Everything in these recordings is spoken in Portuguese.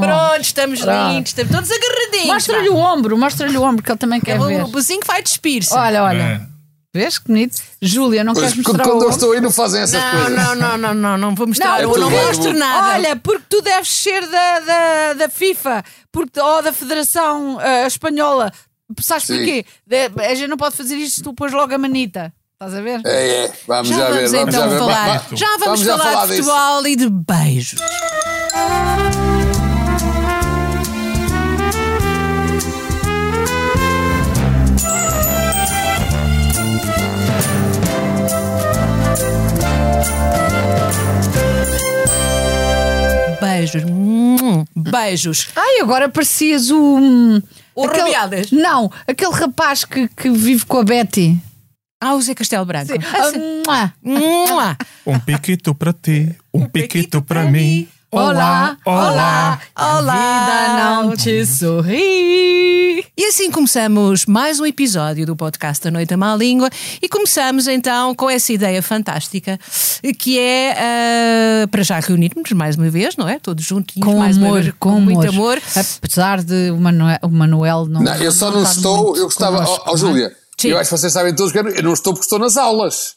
Pronto, estamos Pronto. lindos, estamos todos agarradinhos. Mostra-lhe o ombro, mostra-lhe o ombro, que ele também quer vá. ver. O buzinho vai despir-se. Olha, olha. É. Vês que bonito? Júlia, não Pois, queres mostrar quando o eu ombro? estou aí não fazem essas Não, coisas. não, não, não, não, não vou mostrar. Não, eu não mostro nada. Olha, porque tu deves ser da, da, da FIFA porque, ou da Federação ah, Espanhola. Sabes Sim. porquê? De- a gente não pode fazer isto se tu pôs logo a manita. Estás a ver? É, é. Vamos já, já, ver. vamos Vamos então já ver. falar. Já vamos, vamos já falar, falar de disso. futebol e de beijos. Beijos. Hum, Beijos. Ai, agora parecias o. hum, O Rabiadas. Não, aquele rapaz que, que vive com a Betty. Ah, o Zé Castelo Branco. Ah, mua. Mua. Um piquito para ti, um piquito para mim. Olá, olá, olá. A vida não te sorri. E assim começamos mais um episódio do podcast da Noite à Má Língua e começamos então com essa ideia fantástica que é ah, para já reunirmos mais uma vez, não é? Todos juntinhos, Com mais uma amor, vez, com, muito amor. Apesar de o Manuel, o Manuel não. Não, eu só não estou. Eu gostava. Ó, é? Júlia, Sim. eu acho que vocês sabem todos que eu não- estou porque estou nas aulas.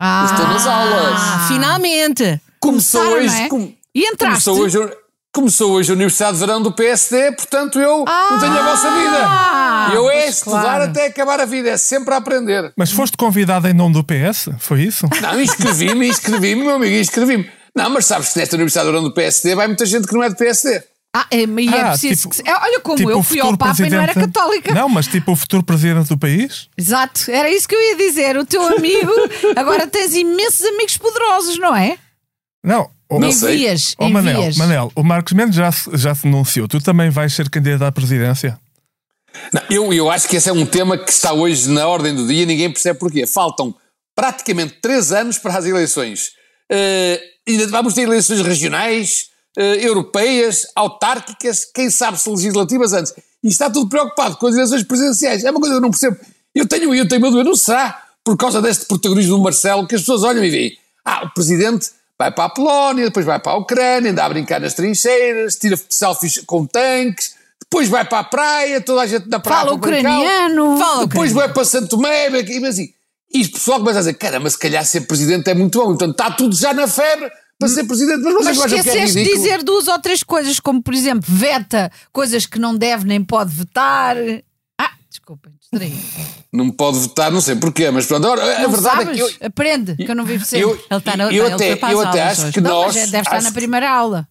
Ah, estou nas aulas. Ah, finalmente! Começou hoje. é? com- E entraste? Começou hoje, começou hoje a Universidade de Verão do PSD, portanto eu não tenho a vossa Ah, vida. Eu é estudar claro. até acabar a vida, é sempre a aprender. Mas foste convidado em nome do PS? Foi isso? Não, inscrevi-me, inscrevi-me, meu amigo, inscrevi-me. Não, mas sabes que nesta Universidade de Verão do PSD vai muita gente que não é do PSD. Ah, é, e é Ah, preciso tipo- que se- é, Olha como tipo eu fui ao Papa e não era presidente- católica. Não, mas tipo o futuro presidente do país? Exato, era isso que eu ia dizer. O teu amigo, agora tens imensos amigos poderosos, não é? Não. O, Não sei. Envias, Ó, Manel, envias. Manel, o Marcos Mendes já, se- já se anunciou. Tu também vais ser candidato à presidência? Não, eu, eu acho que esse é um tema que está hoje na ordem do dia, ninguém percebe porquê. Faltam praticamente três anos para as eleições. Ainda vamos ter eleições regionais, eh, europeias, autárquicas, quem sabe se legislativas antes. E está tudo preocupado com as eleições presidenciais. É uma coisa que eu não percebo. Eu tenho, eu tenho uma dúvida, não será por causa deste protagonismo do Marcelo que as pessoas olham e veem. Ah, o presidente vai para a Polónia, depois vai para a Ucrânia, anda a brincar nas trincheiras, tira selfies com tanques, depois vai para a praia, toda a gente na praia. Fala ucraniano. Fala Depois vai para Santo Tomé, e assim. E o pessoal começa a dizer: caramba, se calhar ser presidente é muito bom. Então está tudo já na febre para ser presidente. Mas Mas vocês acham que é esqueceste de dizer duas ou três coisas, como por exemplo, veta coisas que não deve nem pode vetar. Desculpem, distraí. Não pode votar, não sei porquê, mas pronto. Agora, a Não verdade sabes? é que eu. Aprende, que eu não vivo sempre. Eu, Ele está na- eu até, eu até aulas acho que não, nós. deve estar na primeira aula.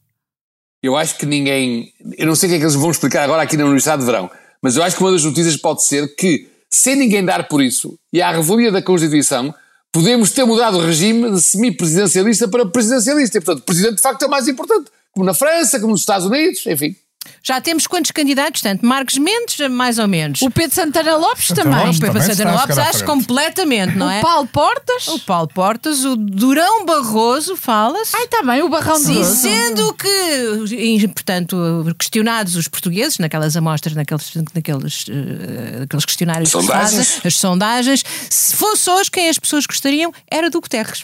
Eu acho que ninguém. Eu não sei o que é que eles vão explicar agora aqui na Universidade de Verão, mas eu acho que uma das notícias pode ser que, sem ninguém dar por isso, e à revelia da Constituição, podemos ter mudado o regime de semipresidencialista para presidencialista. E, portanto, o presidente de facto é o mais importante, como na França, como nos Estados Unidos, enfim. Já temos quantos candidatos? Tanto Marcos Mendes, mais ou menos. O Pedro Santana Lopes Santana também. Lopes O também Santana Lopes, acho completamente, não é? O Paulo Portas. O Paulo Portas, o Durão Barroso, fala-se. Ai, está bem, o Barrão Sim, Rosa. sendo que, e, portanto, questionados os portugueses, naquelas amostras, naqueles, naqueles, eh, naqueles questionários que se Sondagens. fazem, as sondagens, se fosse hoje quem as pessoas gostariam, era do Guterres.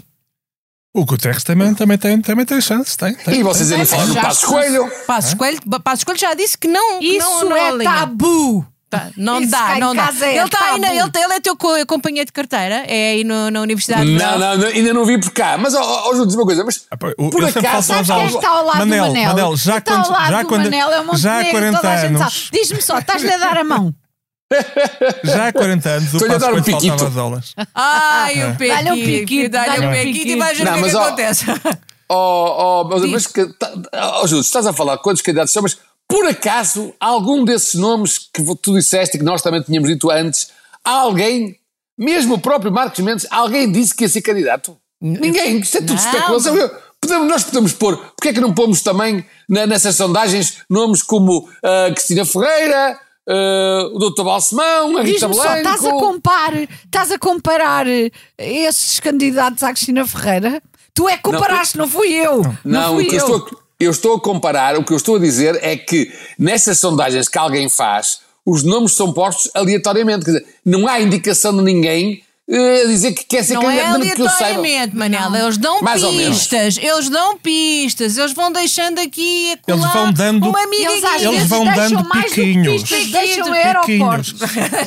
O Guterres também, também, tem, também tem chances, tem. tem E vocês ainda falam no já Passo Coelho. Passos Coelho, Passos Coelho já disse que não. Isso não, não é alinha. tabu. Tá, não Isso dá, não dá. é ele, está aí na- tabu. ele, ele é teu co- companheiro de carteira, é aí no- na Universidade de Não, não, não, ainda não vi por cá. Mas, ó, ó, Júlio, diz uma coisa, mas Ah, o- por eu sempre acaso, sabes aos Quem aulas. está ao lado Manel, do Manel? Manel, já está ao lado já do quando- Manel é um já há Montenegro, 40 toda a gente anos. sabe. Diz-me só, estás-lhe a dar a mão. Já há 40 anos o Passo um faltava às aulas. Ai, o Pequi, Dá-lhe um piquito, dá-lhe dá-lhe um um Pequi e vais ver o que é acontece. Oh, oh, mas, mas que, tá, oh, Júlio, estás a falar quantos candidatos são, mas por acaso algum desses nomes que tu disseste e que nós também tínhamos dito antes, alguém, mesmo o próprio Marcos Mendes, alguém disse que ia ser candidato? Ninguém, isto é tudo especulação. Eu- podemos- nós podemos pôr, porque é que não pomos também na- nessas sondagens nomes como ah, Cristina Ferreira, ah, o Dr. Balsemão, a Rita só, Blanco. estás a, comparar, estás a comparar esses candidatos à Cristina Ferreira? Tu é que comparaste, não, fui eu. Não, Não, fui o que eu eu. estou, eu estou a comparar, o que eu estou a dizer é que nessas sondagens que alguém faz, os nomes são postos aleatoriamente. Quer dizer, não há indicação de ninguém eh, a dizer que quer ser Não é candidato, mesmo que eu saiba. aleatoriamente, Manela. Eles dão Mais pistas. Eles dão pistas. Eles vão deixando aqui a Eles vão dando- uma amiga Eles. Eles vezes vão dando mais do que piquinhos. pistas, deixam Piquinhos. aeroportos.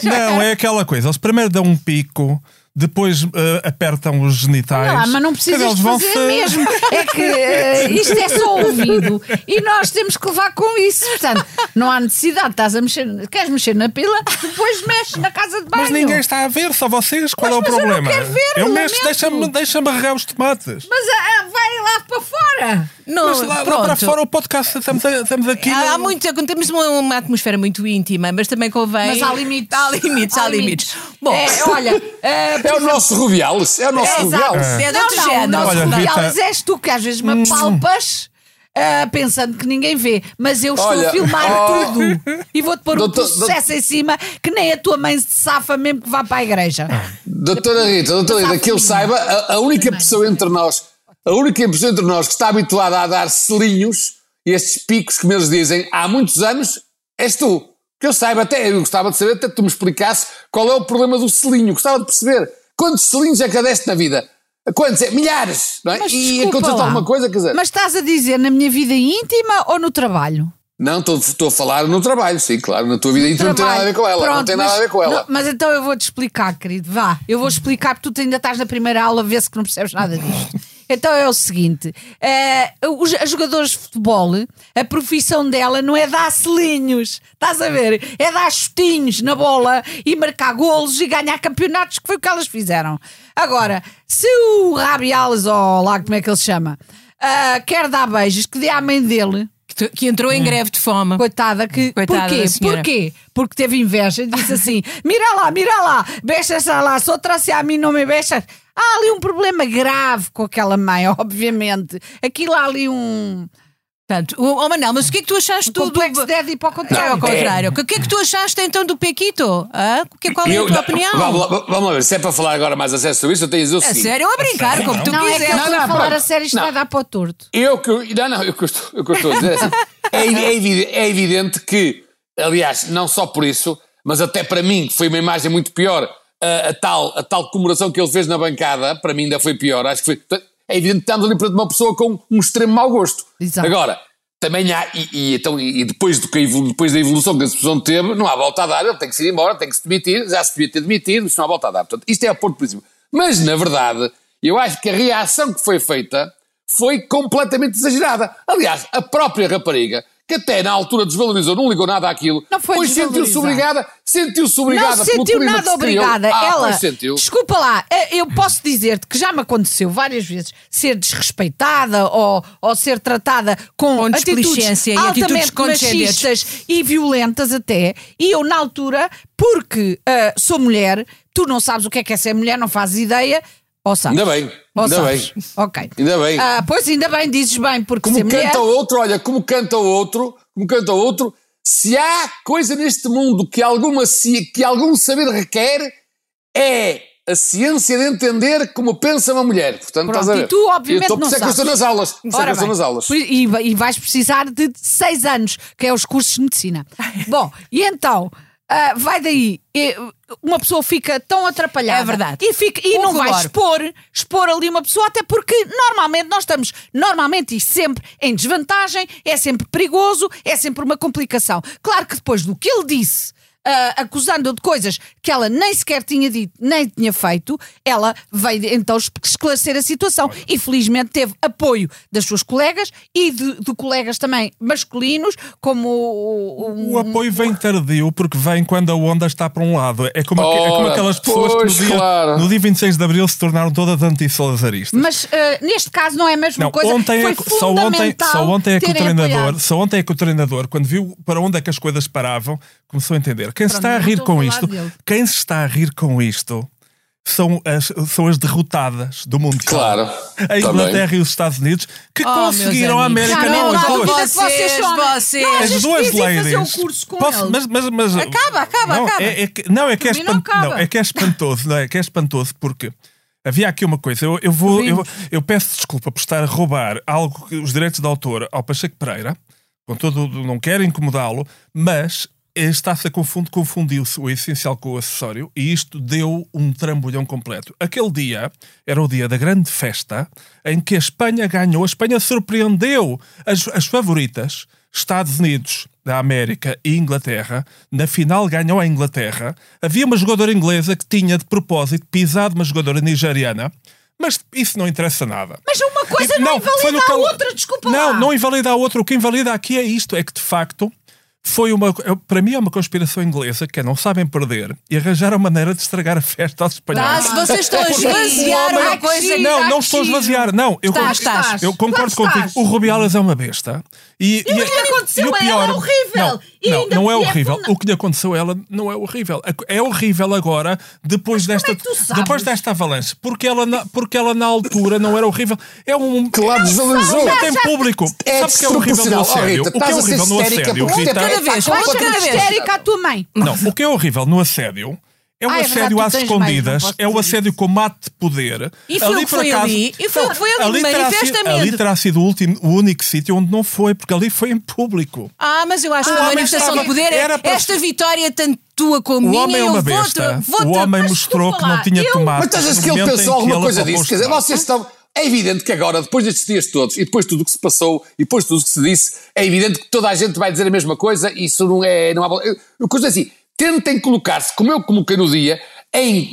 Não, é aquela coisa. Eles primeiro dão um pico, depois eh, apertam os genitais. Não, mas não precisas de fazer se- mesmo. É que eh, isto é só ouvido e nós temos que levar com isso. Portanto, não há necessidade. Estás a mexer, queres mexer na pila, depois mexes na casa de banho. Mas ninguém está a ver, só vocês. Qual Mas- é o mas eu não problema? quero ver, eu mexo, deixa-me deixa regar os tomates. Mas ah, vai lá para fora. Não, Mas lá, lá pronto. para fora o podcast, estamos, a- estamos aqui. Há, há no- muito, temos uma, uma atmosfera muito íntima, mas também convém. Mas há limites. Há limites, há, limites. Bom, É, olha, eh, É o nosso Rubiales, é o nosso É. Rubiales. É de não, outro não, género. o nosso Olha, Rubiales Rita- és tu que às vezes me palpas ah, pensando que ninguém vê, mas eu estou Olha, a filmar oh. tudo e vou-te pôr Doutor- um sucesso em cima que nem a tua mãe se safa mesmo que vá para a igreja. Doutora Rita, doutora Rita, que eu saiba, a, a única pessoa entre nós, a única pessoa entre nós que está habituada a dar selinhos e estes picos, como eles dizem, há muitos anos, és tu. Que eu saiba, até eu gostava de saber, até que tu me explicasse qual é o problema do selinho. Gostava de perceber quantos selinhos é que deste na vida. Quantos? É? Milhares, não é? Mas e aconteceu alguma coisa, quer dizer. Mas estás a dizer na minha vida íntima ou no trabalho? Não, estou, estou a falar no trabalho, sim, claro, na tua vida íntima não tem nada a ver com ela. não Pronto, tem nada a ver com ela. não, mas então eu vou-te explicar, querido. Vá, eu vou explicar porque tu ainda estás na primeira aula, vê-se que não percebes nada disto. Então é o seguinte: eh, os as jogadores de futebol, a profissão dela não é dar selinhos, estás a ver? É dar chutinhos na bola e marcar golos e ganhar campeonatos, que foi o que elas fizeram. Agora, se o Rabiales, ou lá como é que ele se chama, ah, quer dar beijos, que dê à mãe dele. que, entrou em greve de fome. Coitada, que, Coitada porquê? Porquê? Porque teve inveja e disse assim: mira lá, mira lá, beijas lá, se outra se a mim não me beijas. Há ali um problema grave com aquela mãe, obviamente. Aquilo há ali um, Portanto, o, oh Manel, mas o que é que tu achaste um tudo? complexo de Édipo ao É contrário. ao contrário. O que é que tu achaste então do Pequito? O que- Qual é a Eu- tua não, opinião? Vamos lá, vamos lá ver, se é para falar agora mais a sério sobre isso, eu tenho a dizer o A seguinte. sério, ou a brincar, como tu Não é eu estou a não, falar pronto. a sério, isto Não. vai dar para o torto. Eu que. Não, não, eu que estou, eu que estou a dizer. é assim, É, é evidente, é evidente que, aliás, não só por isso, mas até para mim, que foi uma imagem muito pior, a, a tal, a tal comemoração que ele fez na bancada, para mim ainda foi pior. Acho que foi. É evidente que estamos ali perante uma pessoa com um extremo mau gosto. Exato. Agora, também há, e, e então, e depois, do que depois da evolução que a discussão teve, não há volta a dar, ele tem que se ir embora, tem que se demitir, já se devia ter demitido, isso não há volta a dar. Portanto, isto é a ponto princípio. Mas, na verdade, eu acho que a reação que foi feita foi completamente exagerada. Aliás, a própria rapariga, que até na altura desvalorizou, não ligou nada àquilo, Não foi pois sentiu-se obrigada, sentiu-se obrigada não sentiu nada obrigada. Ah, Ela, sentiu. desculpa lá, eh, eu posso dizer-te que já me aconteceu várias vezes ser desrespeitada ou, ou ser tratada com, Com atitudes e altamente machistas e violentas até. E eu, na altura, porque ah, sou mulher, tu não sabes o que é que é ser mulher, não fazes ideia. Ou sabes? Ainda bem, Ou ainda sabes? bem. Ok. Ainda bem. Ah, pois ainda bem, dizes bem, porque Como mulher. canta o outro, olha, como canta o outro, como canta o outro, se há coisa neste mundo que, alguma, que algum saber requer, é a ciência de entender como pensa uma mulher. Portanto, Pronto, estás a ver? e tu, obviamente, eu estou, não isso é que eu estou sabes. nas aulas. É Ora eu bem, nas aulas. E, e vais precisar de seis anos, que é os cursos de medicina. Bom, e então, ah, vai daí. e, uma pessoa fica tão atrapalhada. É verdade. E, fica, e não vai expor, expor ali uma pessoa, até porque normalmente nós estamos, normalmente e sempre, em desvantagem, é sempre perigoso, é sempre uma complicação. Claro que depois do que ele disse. ah, acusando-o de coisas que ela nem sequer tinha dito, nem tinha feito, ela veio então es- esclarecer a situação e felizmente teve apoio das suas colegas e de, de colegas também masculinos, como o, o- O apoio vem tardio porque vem quando a onda está para um lado. É como, é como aquelas pessoas pois, que no dia, claro. no dia 26 de Abril se tornaram todas anti-salazaristas. Mas ah, neste caso não é a mesma Não, coisa. ontem Foi é, que- só, ontem, só ontem é que o treinador, apoiado. só ontem é que o treinador, quando viu para onde é que as coisas paravam, começou a entender. Quem se Pronto, está a rir com isto, dele. Quem se está a rir com isto são as, são as derrotadas do Mundial. Claro, A tá Inglaterra bem. e os Estados Unidos que Oh, conseguiram a. América. Não, não as duas. vocês são- Vocês, Não, As duas ladies. um curso com Posso- eles. mas, mas, mas, Acaba, acaba, não, acaba. É, é que, não, é que é, espant- não, é que é espantoso, não é? É que é espantoso porque havia aqui uma coisa. Eu, eu vou, eu, eu peço desculpa por estar a roubar algo, que- os direitos de autor ao Pacheco Pereira, com todo, não quero incomodá-lo, mas está-se a confundir, confundiu-se o essencial com o acessório e isto deu um trambolhão completo. Aquele dia era o dia da grande festa em que a Espanha ganhou, a Espanha surpreendeu as, as favoritas, Estados Unidos da América e Inglaterra. Na final ganhou a Inglaterra. Havia uma jogadora inglesa que tinha de propósito pisado uma jogadora nigeriana. Mas isso não interessa nada. Mas uma coisa E- não, foi invalida a outra, desculpa Não, lá. não invalida a outra. O que invalida aqui é isto: é que de facto foi uma. Para mim é uma conspiração inglesa que é não sabem perder e arranjaram maneira de estragar a festa aos Ah, espanhóis. se vocês estão a porque esvaziar uma coisa. Não, não estou a esvaziar, não. Eu, Estás, estás. eu concordo contigo. O Rubiales é uma besta. E, o que lhe aconteceu e o a pior, ela é horrível. Não, E não, ainda não é horrível. não- O que lhe aconteceu a ela não é horrível. É horrível agora, depois desta, é tu sabes? depois desta avalanche. Porque ela, na, porque ela na altura não era horrível. É um. Claro, desvalorizou. Não tem público. É Sabe o que é horrível no desproporcional. Oh, assédio? Rita, o que é a horrível no assédio, Rita? Cada vez, ficar vez. histérica à tua mãe. Não, o que é horrível no assédio é o Ah, é verdade, assédio às mais, escondidas, não posso é o dizer assédio com mate de poder. E foi o que foi ali, e foi o que foi ali, terá sido- manifestamente. ali terá sido o, último, o único sítio onde não foi, porque ali foi em público. Ah, mas eu acho O que a homem manifestação estava- de poder é era para- esta vitória tanto tua como O minha. homem é eu uma besta. vou-te- O homem mostrou que não tinha eu- tomate. Mas tu achas no que ele pensou alguma ele coisa disso? Quer dizer, vocês estão. É evidente que agora, depois destes dias todos, e depois de tudo o que se passou, e depois de tudo o que se disse, é evidente que toda a gente vai dizer a mesma coisa e isso não é. Não há, eu, coisa assim, tentem colocar-se, como eu coloquei no dia, em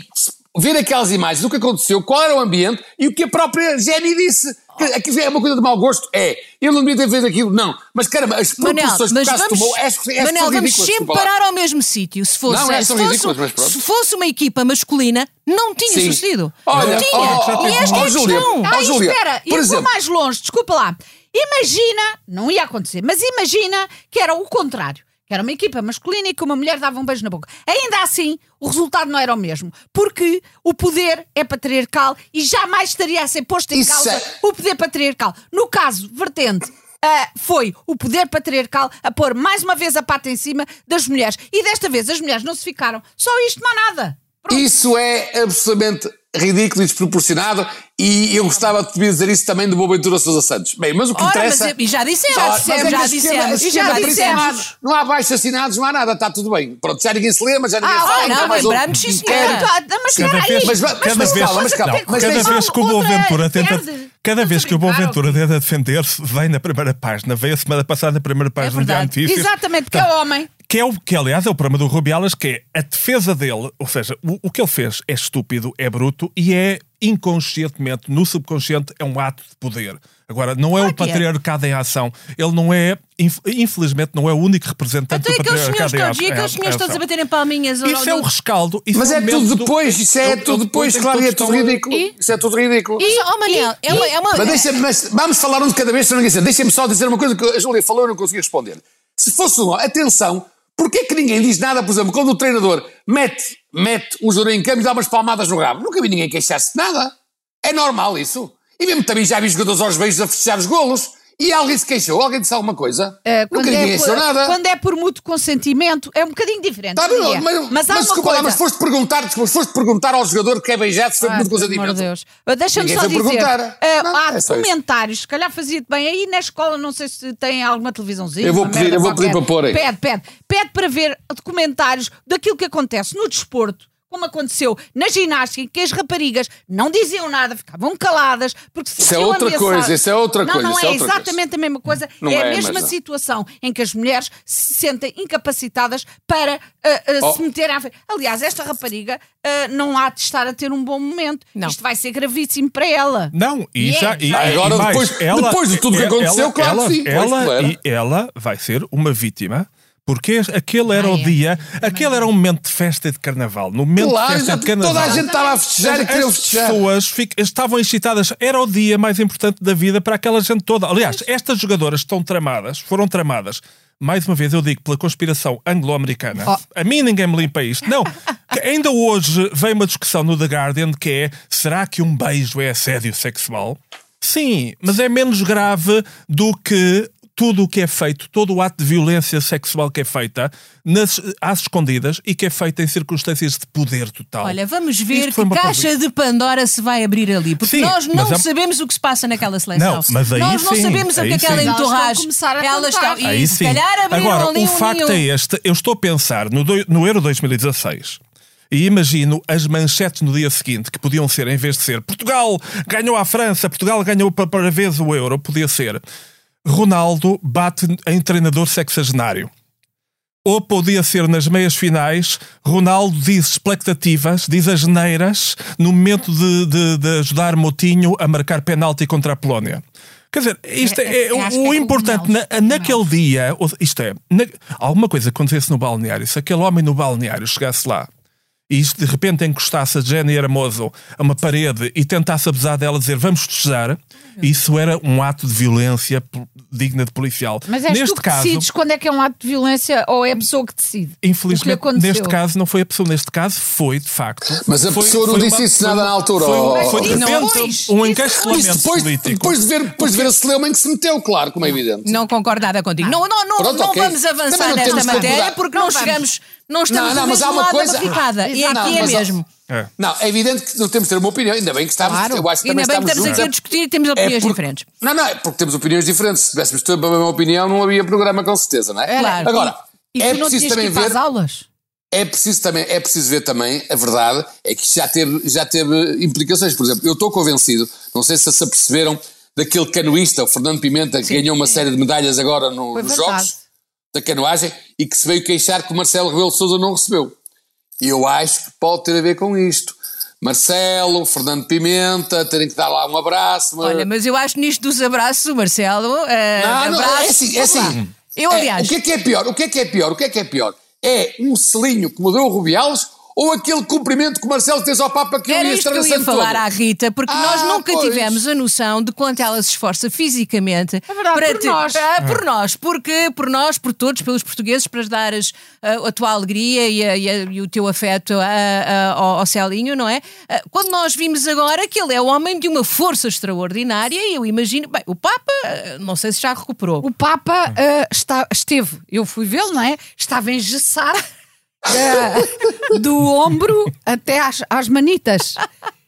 ver aquelas imagens do que aconteceu, qual era o ambiente e o que a própria Jenny disse. Que Aquilo é uma coisa de mau gosto? É. Ele não devia ter feito aquilo? Não. Mas caramba, as Manel, proporções que o caso tomou, que é Manel, vamos sempre parar ao mesmo sítio. Se fosse, Não, é, se, fosse, se fosse uma equipa masculina, não tinha Sim. sucedido. Olha, não tinha. oh, oh, e esta oh, é a Júlia, questão. oh, Júlia, espera, eu exemplo- vou mais longe, desculpa lá. Imagina, não ia acontecer, mas imagina que era o contrário. Que era uma equipa masculina e que uma mulher dava um beijo na boca. Ainda assim, o resultado não era o mesmo. Porque o poder é patriarcal e jamais estaria a ser posto em Isso causa é- o poder patriarcal. No caso, vertente. ah, foi o poder patriarcal a pôr mais uma vez a pata em cima das mulheres. E desta vez as mulheres não se ficaram. Só isto, não há nada. Pronto. Isso é absolutamente ridículo e desproporcionado e eu gostava de te dizer isso também do Boaventura Sousa Santos. Bem, mas o que Ora, interessa... e já dissemos, Já é já esquerda- dissemos, esquerda já isso é dissemos. Não há baixos assinados, não há nada, está tudo bem. Pronto, já ninguém se lê, mas já ninguém Ah, ah, não, lembramos, sim, senhora. Mas Cada espera vez, aí. Mas- cada mas vez, calma, mas calma, mas cada vez que o Boaventura tenta, cada vez que o Boaventura tenta defender-se, vem na primeira página, veio a semana passada na primeira página de verdade. Notícias. Exatamente, que é homem. Que, é o, que, aliás, é o problema do Rubiales, que é a defesa dele, ou seja, o, o que ele fez é estúpido, é bruto e é inconscientemente, no subconsciente, é um ato de poder. Agora, não é Claro o é. patriarcado em ação. Ele não é, inf- infelizmente, não é o único representante Então, do patriarcado em todos, a- e aqueles senhores todos a ação. baterem palminhas. Isso é o rescaldo. isso Mas é momento tudo do- depois, isso é tudo depois, claro, que e é tudo ridículo. E? Isso é tudo ridículo. E, oh, Manel, é uma. É Mas, deixa mas vamos falar um de cada vez, se não ninguém sabe. Deixa-me só dizer uma coisa que a Júlia falou e não consegui responder. Se fosse uma, atenção, porquê que ninguém diz nada, por exemplo, quando o treinador mete, mete um jogador em campo e dá umas palmadas no rabo? Nunca vi ninguém queixar-se de nada. É normal isso. E mesmo também já vi jogadores aos beijos a festejar os golos. E alguém se queixou? Alguém disse alguma coisa? Eh, Nunca ninguém é por, nada. quando é por mútuo consentimento, é um bocadinho diferente. Tá mas, mas, mas, uma desculpa lá, coisa. mas foste perguntar, desculpa, foste perguntar ao jogador que é beijado se foi Ah, muito pelo amor consentimento. de Deus. Uh, Deixa-me só foi dizer. perguntar. uh, Não, há é documentários, se calhar fazia-te bem. Aí na escola, não sei se tem alguma televisãozinha. Eu vou pedir, eu vou pedir para pôr aí. Pede, pede. Pede para ver documentários daquilo que acontece no desporto. Como aconteceu na ginástica, em que as raparigas não diziam nada, ficavam caladas, porque se Isso é outra ameaçadas. coisa, isso é outra não, coisa, Não, é é exatamente a mesma coisa. Não é a é, mesma situação em que as mulheres se sentem incapacitadas para uh, uh, Oh. se meterem à frente. Aliás, esta rapariga uh, não há de estar a ter um bom momento. Não. Isto vai ser gravíssimo para ela. Não, e já. é. E, Ah, agora, e mais, depois- depois de tudo que ela- aconteceu, claro que ela, sim, pois, Ela, claro. e ela vai ser uma vítima. Porque aquele era Ah, o é. dia, aquele era um momento de festa e de carnaval. No momento Claro, de festa e exato, de carnaval. toda a gente estava a festejar e As queria festejar. pessoas fic- estavam excitadas. Era o dia mais importante da vida para aquela gente toda. Aliás, estas jogadoras estão tramadas, foram tramadas. Mais uma vez eu digo pela conspiração anglo-americana. Oh. A mim ninguém me limpa isto. Não. Ainda hoje veio uma discussão no The Guardian que é: será que um beijo é assédio sexual? Sim, mas é menos grave do que tudo o que é feito, todo o ato de violência sexual que é feita nas, às escondidas e que é feita em circunstâncias de poder total. Olha, vamos ver que caixa coisa- de Pandora se vai abrir ali, porque Sim, nós não mas é- sabemos o que se passa naquela seleção. Não, mas aí nós não sim, sabemos o que aí é aquela sim. Elas estão a entorragem. a Elas estão, e Aí se sim. calhar abriram Agora, ali o um facto ninho. é este: eu estou a pensar no, do- no Euro 2016. E imagino as manchetes no dia seguinte, que podiam ser, em vez de ser Portugal ganhou à França, Portugal ganhou para, para vez o Euro, podia ser Ronaldo bate em treinador sexagenário. Ou podia ser nas meias finais, Ronaldo diz expectativas, diz as geneiras, no momento de, de- de ajudar Motinho a marcar penalti contra a Polónia. Quer dizer, isto é, É- é- o- acho o é importante na- naquele dia, isto é, na- alguma coisa acontecesse no balneário, se aquele homem no balneário chegasse lá e isto de repente encostasse a Jenny Hermoso a uma parede e tentasse abusar dela, dizer vamos festejar, isso era um ato de violência digna de policial. Mas és Neste tu que caso, decides quando é que é um ato de violência ou é a pessoa que decide? Que Infelizmente, aconteceu? neste caso não foi a pessoa, neste caso foi de facto. Mas a foi- pessoa não foi disse uma- isso nada na altura, Foi, ó- foi de não repente um encastelamento depois, político. depois, de ver, depois de ver a celeuma em que se meteu, claro, como é evidente. Não concordo nada contigo. Não, não, não, Pronto, não ok. vamos avançar nesta que matéria porque não, chegamos, não estamos Não, não, mas há uma lado coisa- da barricada. E Não, aqui é mesmo. É. Não, é evidente que não temos de ter uma opinião, ainda bem que estamos, Claro. eu acho que Ainda também bem que estamos estamos aqui juntos. a discutir e temos É opiniões porque- diferentes. Não, não, é porque temos opiniões diferentes. Se tivéssemos toda a mesma opinião, não havia programa com certeza, não é? Claro. Agora, E é tu não preciso também ver. as aulas? É preciso, também, é preciso ver também, a verdade é que isto já teve, já teve implicações. Por exemplo, eu estou convencido, não sei se se aperceberam, daquele canoísta, o Fernando Pimenta, que ganhou uma série de medalhas agora no- nos verdade. Jogos da canoagem e que se veio queixar que o Marcelo Rebelo Sousa não recebeu. E eu acho que pode ter a ver com isto. Marcelo, Fernando Pimenta, terem que dar lá um abraço. uma- Olha, mas eu acho nisto dos abraços, Marcelo. eh, Não, não, abraço. é assim, é assim. Eu, É, aliás, o que é que é pior? O que é que é pior? O que é que é pior? É um selinho que mudou o Rubiales ou aquele cumprimento que o Marcelo fez ao Papa que eu Era ia isto que eu ia falar todo? à Rita, porque Ah, nós nunca pois. tivemos a noção de quanto ela se esforça fisicamente É verdade, para por te- nós. Ah, por nós, porque por nós, por todos, pelos portugueses, para dar as- a, a tua alegria e, a- e a- e o teu afeto a- a- ao, ao Celinho, não é? Ah, Quando nós vimos agora que ele é um homem de uma força extraordinária, e eu imagino, bem, o Papa, ah, não sei se já recuperou. O Papa ah, está, esteve, eu fui vê-lo, não é? Estava engessado ah, do ombro até às, às manitas.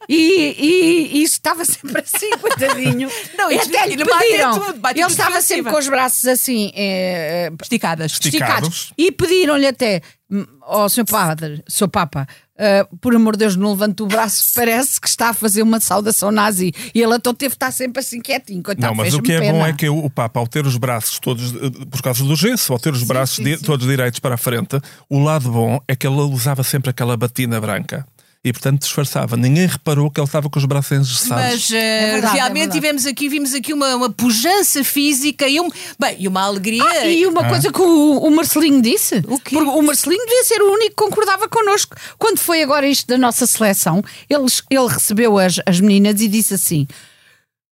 E, e, e isso estava sempre assim, coitadinho. Não, e até lhe bate pediram. tudo, bate Ele tudo estava sempre cima. com os braços assim, eh, Esticadas. Esticados. esticados. E pediram-lhe até, "Hum, ó Sr. Padre, Sr. Papa, ah, por amor de Deus, não levante o braço, parece que está a fazer uma saudação nazi. E ele então teve de estar sempre assim quietinho, coitado, Não, mas o que é pena. bom é que o Papa, ao ter os braços todos, eh, por causa do gesso, ao ter os braços sim, di- sim. todos direitos para a frente, o lado bom é que ele usava sempre aquela batina branca. E, portanto, disfarçava. Ninguém reparou que ele estava com os braços engessados. Mas eh, verdade, é realmente verdade. tivemos aqui, vimos aqui uma, uma pujança física e, um, bem, e uma alegria. Ah, e uma coisa que o, o Marcelinho disse. O quê? Porque o Marcelinho devia ser o único que concordava connosco. Quando foi agora isto da nossa seleção, ele, ele recebeu as, as meninas e disse assim: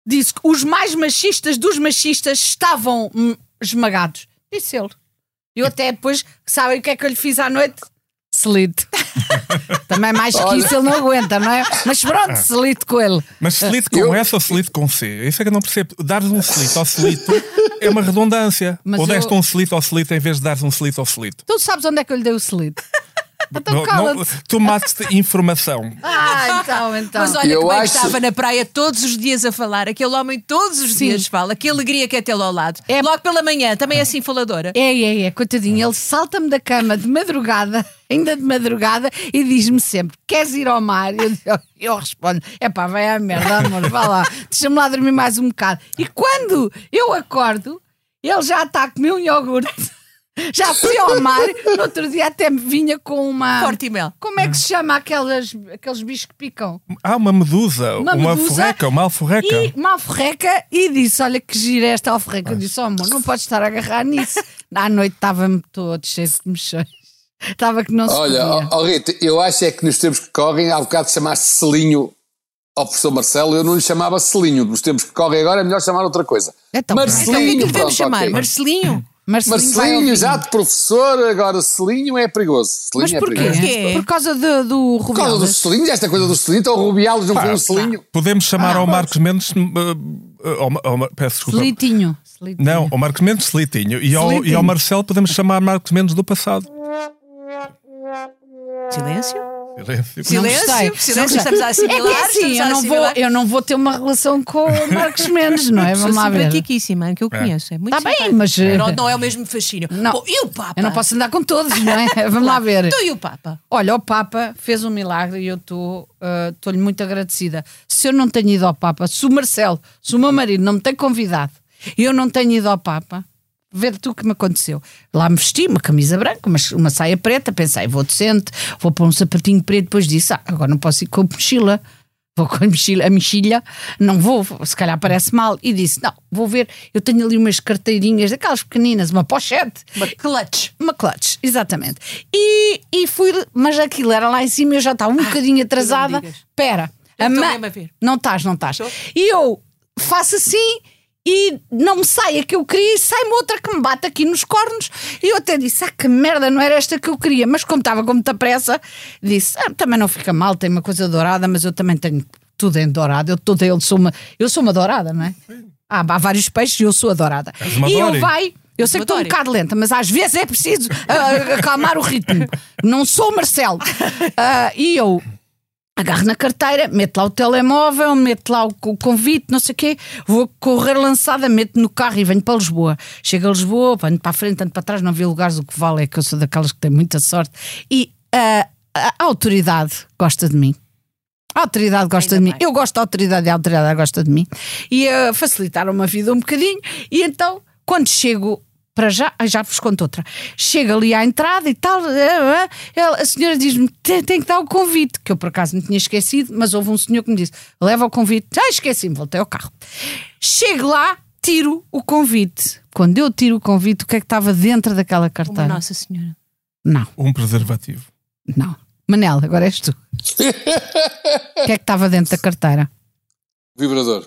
disse que os mais machistas dos machistas estavam hum, esmagados. Disse ele. Eu até depois, sabem o que é que eu lhe fiz à noite? Selite. Também mais que Olha. isso ele não aguenta, não é? Mas pronto, selite com ele. Mas selito com Eu- S ou selito com C? Isso é que eu não percebo. Dares um selito ao selito é uma redundância. Mas ou deste eu- um selito ao selito em vez de dares um selito ao selito. Tu sabes onde é que eu lhe dei o selite? Então Não- não- mates-te informação. Ah, então, então. Mas olha Eu que bem que acho- estava na praia todos os dias a falar. Aquele homem todos os Sim. dias fala. Que alegria que é tê-lo ao lado. É- Logo pela manhã, também é assim faladora. É, é, é, coitadinho. Ele salta-me da cama de madrugada, ainda de madrugada, e diz-me sempre: Queres ir ao mar? Eu, eu, eu respondo: É pá, vai à merda, amor, vá lá, deixa-me lá dormir mais um bocado. E quando eu acordo, ele já está a comer um iogurte. Já fui ao mar, no outro dia até me vinha com uma. Forte e mel. Como é que se chama aquelas, aqueles bichos que picam? Há uma medusa, Uma uma, medusa forreca, uma alforreca. E uma alforreca e disse: Olha que gira esta alforreca. Eu disse: Oh, amor, não podes estar a agarrar nisso. À noite estava-me todo cheio de mexões. Estava que não se Olha, ó, ó, Rita, eu acho é que nos tempos que correm, há bocado chamaste Selinho ao professor Marcelo, eu não lhe chamava Selinho. Nos tempos que correm agora é melhor chamar outra coisa. Então, Então o que é que Marcelinho, lhe devemos chamar? ok. Marcelinho? Marcelinho Marcelinho, já de professor, agora Selinho é perigoso. Mas Selinho é porquê? perigoso. Porquê? Por causa de- do Por causa do Rubiales. Selinho, esta coisa do Selinho, então o Rubiales não foi um Selinho. Podemos chamar Ah, ao. Marcos Mendes. uh, uh, ao Ma- ao Ma- peço desculpa. Selitinho. Slitinho. Não, ao Marcos Mendes Slitinho. E ao, Slitinho. e ao Marcelo podemos chamar Marcos Mendes do passado. Silêncio. Silêncio. Silêncio. Silêncio. Não gostei. Estamos a É assimilar. que é assim, eu não, vou, eu não vou ter uma relação com o Marcos Mendes, não é? Vamos lá ver. simpaticíssima, que eu conheço. É muito Tá bem, mas, eh, Não, não é o mesmo fascínio. Não. Bom, e o Papa? Eu não posso andar com todos, não é? Vamos lá ver. Tu e o Papa? Olha, o Papa fez um milagre e eu estou, estou-lhe muito agradecida. Se eu não tenho ido ao Papa, se o Marcelo, se o meu marido não me tem convidado e eu não tenho ido ao Papa, vê tu o que me aconteceu. Lá me vesti uma camisa branca, uma, uma saia preta, pensei, vou decente, vou pôr um sapatinho preto, depois disse, ah, agora não posso ir com a mochila. Vou com a mochila, a mochilha, não vou, se calhar parece mal. E disse: Não, vou ver, eu tenho ali umas carteirinhas, daquelas pequeninas, uma pochete, Uma clutch. uma clutch, exatamente. E, e fui, mas aquilo era lá em cima eu já estava um bocadinho atrasada. não me digas. Espera, Eu a a ver. não estás, não estás. E eu faço assim e não me sai a que eu queria e sai-me outra que me bate aqui nos cornos. E eu até disse: Ah, que merda, não era esta que eu queria. Mas como estava com muita pressa, disse: ah, também não fica mal, tem uma coisa dourada, mas eu também tenho tudo em dourado. Eu, toda, eu, sou, uma, eu sou uma dourada, não é? Ah, há vários peixes e eu sou a dourada. E eu vai. Eu sei que estou um bocado lenta, mas às vezes é preciso ah, acalmar o ritmo. Não sou o Marcelo. Ah, e eu agarro na carteira, meto lá o telemóvel, meto lá o co- convite, não sei o quê, vou correr lançada, meto no carro e venho para Lisboa. Chego a Lisboa, ando para a frente, ando para trás, não vi lugares, o que vale é que eu sou daquelas que têm muita sorte. E ah, a, a autoridade gosta de mim. A autoridade gosta Ainda de mim. bem. Eu gosto da autoridade e a autoridade gosta de mim. E uh, facilitaram-me a vida um bocadinho. E então, quando chego para já, já vos conto outra. Chego ali à entrada e tal, ah, ah, ela- a senhora diz-me: tem, tem que dar o convite, que eu por acaso me tinha esquecido, mas houve um senhor que me disse: leva o convite. Ah, esqueci-me, voltei ao carro. Chego lá, tiro o convite. Quando eu tiro o convite, o que é que estava dentro daquela Uma carteira? Nossa Senhora. Não, Um preservativo. não. Manel, agora és tu. O que é que estava dentro da carteira? Vibrador.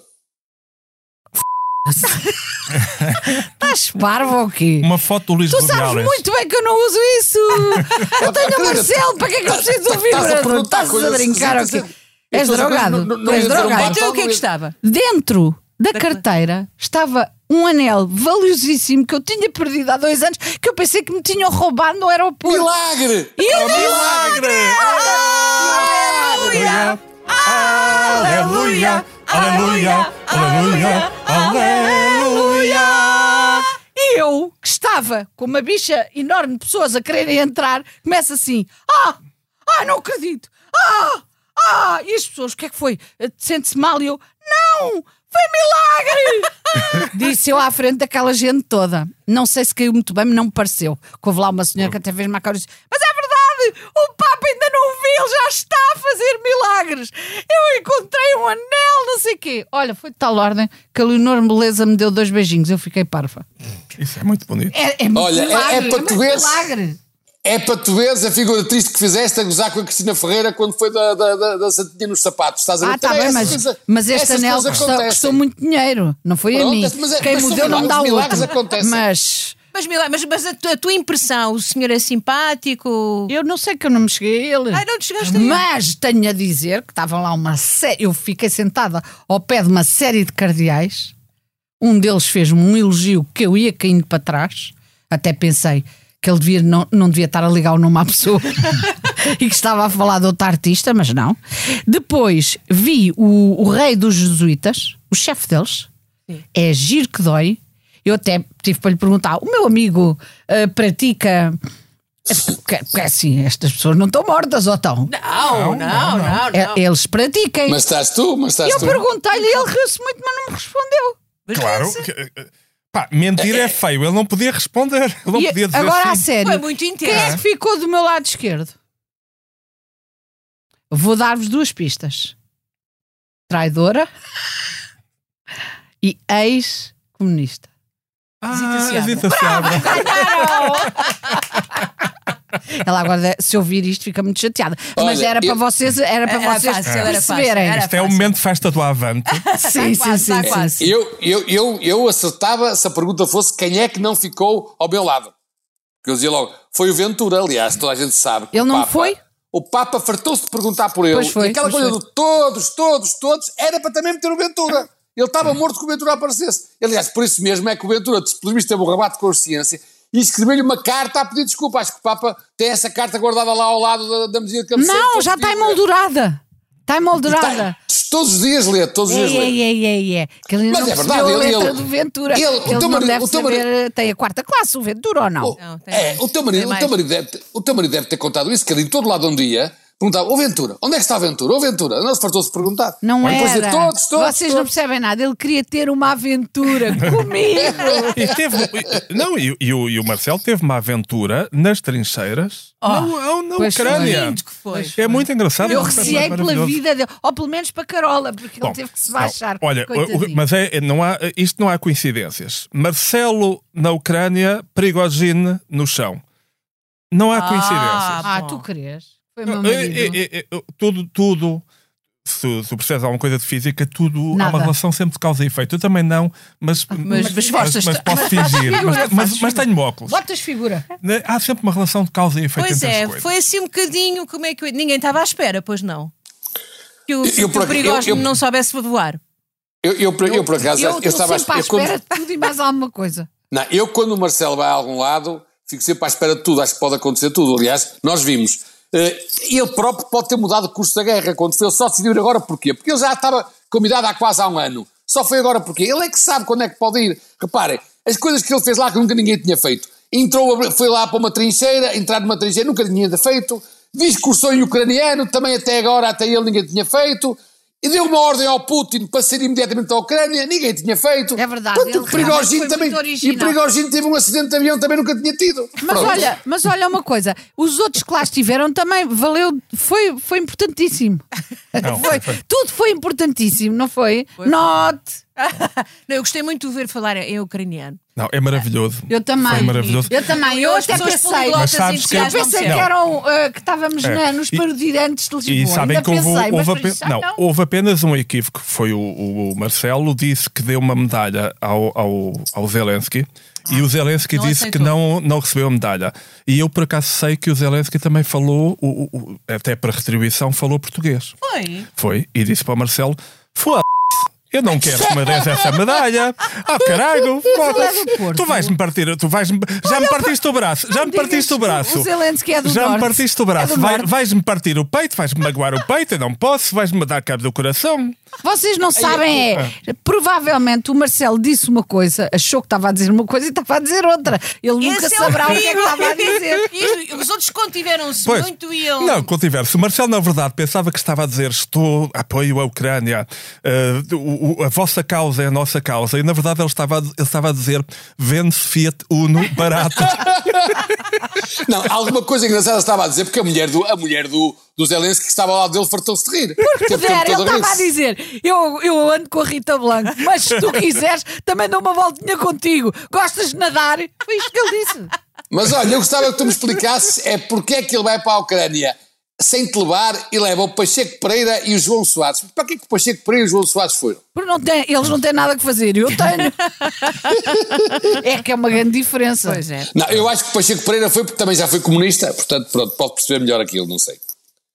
Estás parvo ou quê? Uma foto do Luís Tu sabes Rubiales. muito bem que eu não uso isso! Eu tenho o Marcelo, para que é que eu preciso Estás a vibrador? Estás a brincar ou quê? És drogado? és um drogado. Então o que é que estava? Dentro da carteira estava um anel valiosíssimo que eu tinha perdido há dois anos, que eu pensei que me tinham roubado no aeroporto. Milagre! E disse, Milagre! Aleluia! Aleluia! Aleluia! Aleluia! Aleluia! E eu, que estava com uma bicha enorme de pessoas a quererem entrar, começa assim: Ah! Ah, não acredito! Ah! Ah! E as pessoas, o que é que foi? Sente-se mal? E eu: Não! Foi milagre! Disse eu à frente daquela gente toda. Não sei se caiu muito bem, mas não me pareceu. Que houve lá uma senhora que até fez uma cara e disse: Mas é verdade! O Papa ainda não viu, ele já está a fazer milagres! Eu encontrei um anel, não sei o quê. Olha, foi de tal ordem que a Leonor Beleza me deu dois beijinhos. Eu fiquei parva. Isso é muito bonito. É, é muito Olha, é- milagre, é para muito tu veres- milagre. É para tu veres a figura triste que fizeste a gozar com a Cristina Ferreira quando foi da, da, da, da Santinha nos sapatos. Estás a ver? Ah, está Também bem, mas, mas este anel custou, custou muito dinheiro. Não foi a Pronto, mim. mas é- Quem mas me deu não me dá milagres outro. acontecem. Mas Mas, mas, mas a, tua, a tua impressão, o senhor é simpático? eu não sei que eu não me cheguei a ele. Ai, não te chegaste a. Mas tenho a dizer que estavam lá uma série. Eu fiquei sentada ao pé de uma série de cardeais. Um deles fez-me um elogio que eu ia caindo para trás. Até pensei que ele devia, não, não devia estar a ligar o nome à pessoa e que estava a falar de outra artista, mas não. Depois vi o, o rei dos jesuítas, o chefe deles, é giro que dói. Eu até tive para lhe perguntar: o meu amigo ah, pratica. Porque, porque assim, estas pessoas não estão mortas ou estão? Não, não, não, não. É, Eles pratiquem. Mas estás tu, mas estás eu tu. perguntei-lhe e ele riu-se muito, mas não me respondeu. Claro. que- eh, Pá, mentir é feio. Ele não podia responder. Ele não E podia dizer agora, a sim. sério, Foi muito quem é que ficou do meu lado esquerdo? Vou dar-vos duas pistas: traidora e ex-comunista. Ah, Zita Zita Seabra. Ela agora, se ouvir isto, fica muito chateada. Mas Olha, era para eu- vocês, era para Era vocês fácil, era fácil, perceberem. era Isto é o momento de festa do Avante. Sim, sim, quase, sim, sim, quase. sim. Eu, eu, eu, eu acertava se a pergunta fosse quem é que não ficou ao meu lado. Porque eu dizia logo, foi o Ventura, aliás, toda a gente sabe. que Ele o não Papa- foi? O Papa fartou-se de perguntar por ele. Pois foi, e aquela pois coisa foi. de todos, todos, todos, era para também meter o Ventura. Ele estava morto que o Ventura aparecesse. Aliás, por isso mesmo é que o Ventura, pelo visto, teve um rabate de consciência e escreveu-lhe uma carta a pedir desculpa. Acho que o Papa tem essa carta guardada lá ao lado da, da medida de cabeceira. Não, já está emoldurada. Está emoldurada. Todos os dias lê, todos os É, dias é, lê. é, é, é. Que ele Mas não é verdade, a ele- letra ele- do Ventura. ele- o ele teu não marido- deve o teu saber, tem a quarta classe, o Ventura ou não? Não, tem É, o teu, marido, Tem o, teu marido deve, ter- o teu marido deve ter contado isso, que ele em todo lado um dia perguntava, ô Ventura, onde é que está a Ventura? Ô Ventura, não se fartou-se perguntar. Não depois era. todos, todos, Vocês não todos. percebem nada. Ele queria ter uma aventura comigo. E teve, não, e, e o, e o Marcelo teve uma aventura nas trincheiras na, na foi. Ucrânia. Lindo que foi. É muito engraçado. Eu é receei pela vida dele, ou pelo menos para Carola, porque Bom, ele teve que se não, baixar. olha, o- coitadinho. o- mas é, é- não há, isto não há coincidências. Marcelo na Ucrânia, Prigogine no chão. Não há Ah, coincidências. Ah, tu querias? Foi meu marido. é, é, tudo, tudo. Se, se percebes alguma coisa de física, tudo há Nada. uma relação sempre de causa e efeito. Eu também não, mas, mas- mas mas, mas posso mas faz fingir. Mas, mas, tenho óculos. Botas figura. Né? Há sempre uma relação de causa e efeito Pois entre as é, coisas. foi assim um bocadinho. Como é que eu- ninguém estava à espera, pois não? Que o, Eu- eu que o Perigógeno eu- eu- não soubesse voar. Eu, eu, por- eu, por acaso, Eu eu, estava à sempre à eu quando- espera de tudo e mais alguma coisa. Não, eu quando o Marcelo vai a algum lado, fico sempre à espera de tudo, acho que pode acontecer tudo. Aliás, nós vimos. Eh, ele próprio pode ter mudado o curso da guerra quando foi, ele só decidiu ir agora porquê? Porque ele já estava convidado há quase há um ano. Só foi agora porquê? Ele é que sabe quando é que pode ir. Reparem, as coisas que ele fez lá que nunca ninguém tinha feito. Entrou, foi lá para uma trincheira, entrar numa trincheira, nunca tinha feito. Discursou em ucraniano, também até agora, até ele ninguém tinha feito. E deu uma ordem ao Putin para sair imediatamente da Ucrânia, ninguém tinha feito. É verdade, Portanto, ele o Prigogine foi também, muito e Prigogine teve um acidente de avião, também nunca tinha tido. Mas Pronto. olha, mas olha uma coisa, os outros que lá estiveram também valeu, foi, foi importantíssimo. Não, Foi- foi. tudo foi importantíssimo, não foi? Note. Não, eu gostei muito de ver falar em ucraniano. Não, é maravilhoso. Eu também. Foi maravilhoso. Eu também. Eu As até pensei. Mas sabes que eu- Eu pensei Não. que, eram, uh, que estávamos É. na- nos parodiantes de Lisboa. E sabem Ainda que houve, pensei, houve, isso, ah, não, houve apenas um equívoco, que foi o, o Marcelo, disse que deu uma medalha ao, ao, ao Zelensky e o Zelensky não disse que aceitou. não, não recebeu a medalha. E eu por acaso sei que o Zelensky também falou, o, o- o- até para retribuição, falou português. Foi. Foi, e disse para o Marcelo: foda eu não quero que me des essa medalha. Ah, caralho, foda-se. é. Tu vais-me partir, tu vais já me partiste o braço, já me partiste o braço. o Zelensky é do Já me norte. partiste o É braço. do Vai- vais-me partir o peito, vais-me magoar o peito, eu não posso, vais-me dar cabo do coração. Vocês não sabem, é. Provavelmente o Marcelo disse uma coisa, achou que estava a dizer uma coisa e estava a dizer outra. Ele nunca Esse é saberá o que é que estava a dizer. E os outros contiveram-se muito e ele. Não, contiver. Se o Marcelo, na verdade, pensava que estava a dizer estou apoio a Ucrânia, eh, o- a vossa causa é a nossa causa, e na verdade ele estava, a- ele estava a dizer vende-se Fiat Uno barato. Não, alguma coisa engraçada estava a dizer, porque a mulher do, a mulher do, do Zelensky que estava ao lado dele fartou-se de rir. Puder, ele estava a dizer: eu, eu ando com a Rita Blanco, mas se tu quiseres, também dou uma voltinha contigo. Gostas de nadar? Foi isto que ele disse. Mas olha, eu gostava que tu me explicasses é porque é que ele vai para a Ucrânia sem te levar e leva o Pacheco Pereira e o João Soares. Para que é que o Pacheco Pereira e o João Soares foram? Porque não tem, eles não têm nada que fazer, eu tenho. é que é uma grande diferença. Pois é. Não, eu acho que o Pacheco Pereira foi porque também já foi comunista, portanto, pronto, pode perceber melhor aquilo, não sei.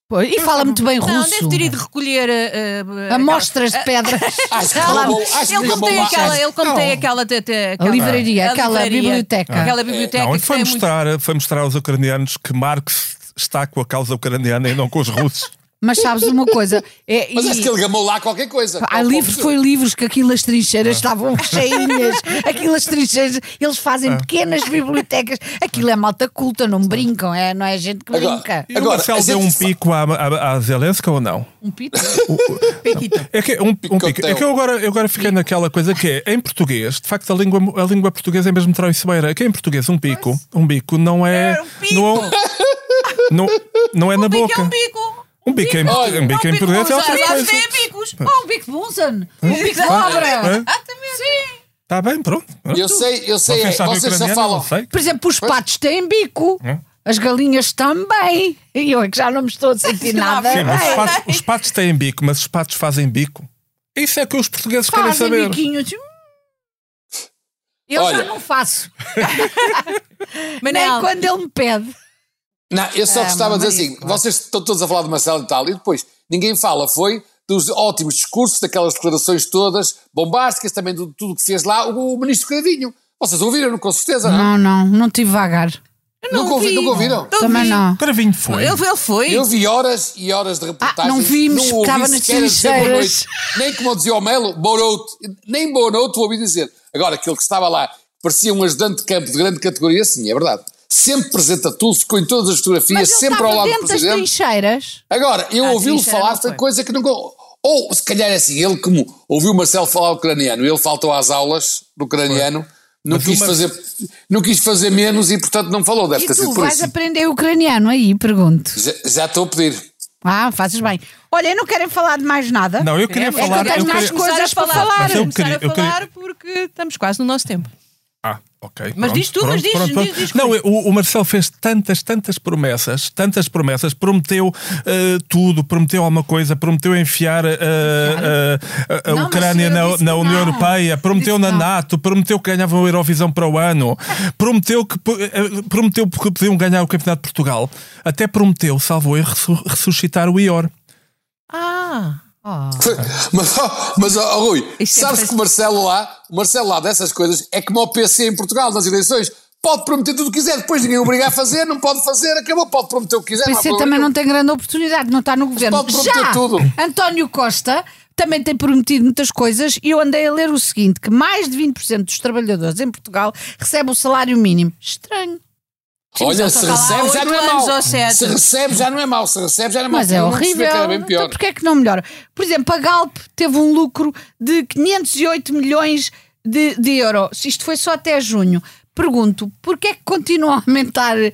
Pois, e fala muito bem Não, russo. deve ter ido recolher uh, Amostras de pedras. Acho que roubou- acho Ele como tem aquela, ele como Não. tem aquela, aquela livraria, aquela biblioteca. aquela biblioteca Não, que ele foi mostrar, foi mostrar aos ucranianos que Marx está com a causa ucraniana e não com os russos. Mas sabes uma coisa? É, Mas e- acho que ele gamou lá qualquer coisa. Há livros, foi livros que aquilo as Ah. trincheiras estavam cheinhas, aquilo as trincheiras, eles fazem Ah. pequenas bibliotecas, aquilo é malta culta, não brincam, é, não é gente que Agora- brinca. E o Agora, Marcelo a deu um pico à, à, à Zelensky ou não? Um pito. Piquito. É que, um, um pico. É que eu agora, eu agora fiquei naquela coisa que é, em português, de facto, a língua, a língua portuguesa é mesmo traiçoeira. É que em português, um pico, um bico não é. É um pico. Não, não, não é na Um bico boca. é um bico. Um bico em, Olha, um bico em bico português é outra já- já coisa. vê bicos. Oh, um bico de Bunsen, um bico de É? obra. Exatamente. Sim. Está bem, pronto. Eu sei, eu sei, Vocês é, sabem vocês só ucraniano? falam. Não. Por exemplo, os patos têm bico, Hum? as galinhas também. E eu é que já não me estou a sentir nada Sim, mas os patos, os patos têm bico, mas os patos fazem bico. Isso é que os portugueses querem Fazem saber. biquinhos. Eu Olha. já não faço, nem Manel, quando ele me pede. Não, eu só Ah, gostava de dizer assim: claro. vocês estão todos a falar de Marcelo e tal, e depois ninguém fala, foi dos ótimos discursos, daquelas declarações todas, bombásticas, também de tudo o que fez lá o, o ministro Cravinho. Vocês ouviram, com certeza, não? Não, não, não tive vagar. Nunca, ouvi, nunca ouviram? Também não. Cravinho foi. Ele, ele foi. Eu vi horas e horas de reportagens. não vimos, ouvi ficava nas trincheiras. noite. Nem como dizia o Melo, boa noite. Nem boa noite ouvi dizer. Agora, aquele que estava lá, parecia um ajudante de campo de grande categoria, sim, é verdade. Sempre presenta tudo, ficou em todas as fotografias, sempre ao lado do dentro das presidente. trincheiras. Agora, eu Ah, ouvi-lo falar não foi foi. coisa que nunca. Ou se calhar é assim, ele como ouviu o Marcelo falar ucraniano, ele faltou às aulas do ucraniano, não Mas quis, uma- fazer, não quis fazer menos e portanto não falou, deve E ter sido tu por vais isso. aprender ucraniano aí, pergunto. Já, já estou a pedir. Ah, fazes bem. Olha, não querem falar de mais nada? Não, eu queria É, falar. que eu tenho mais queria- coisas a para falar. Mas eu Começar queria- a eu queria- falar porque estamos quase no nosso tempo. Ah, ok. Mas pronto, diz tu, pronto, mas diz, pronto, diz, pronto. diz, Não, Rui. o, o Marcelo fez tantas, tantas promessas, tantas promessas, prometeu eh, tudo, prometeu alguma coisa, prometeu enfiar eh, eh, a, Não, Ucrânia na, na União não. Europeia, prometeu na não. NATO, prometeu que ganhavam a Eurovisão para o ano, prometeu que prometeu que podiam ganhar o Campeonato de Portugal, até prometeu, salvou erro, ressu- ressuscitar o IOR. Ah, Mas, ó, mas ó, Rui, Isto é sabes para- que o Marcelo lá, o Marcelo lá dessas coisas é como o PC em Portugal nas eleições. Pode prometer tudo o que quiser, depois ninguém o obriga a fazer, não pode fazer, acabou, pode prometer o que quiser. O não PC problema também não tem grande oportunidade, não está no governo. pode prometer Já tudo. António Costa também tem prometido muitas coisas e eu andei a ler o seguinte: que mais de 20% dos trabalhadores em Portugal recebem o salário mínimo. Estranho. Olha, mas se lá recebe já não é mau. Se recebe já não é mau, se recebe já não é mau. Mas é horrível. bem pior. Então, porquê é que não melhora? Por exemplo, a Galp teve um lucro de 508 milhões de, de euros. Isto foi só até junho. Pergunto, porquê é que continuam a aumentar eh,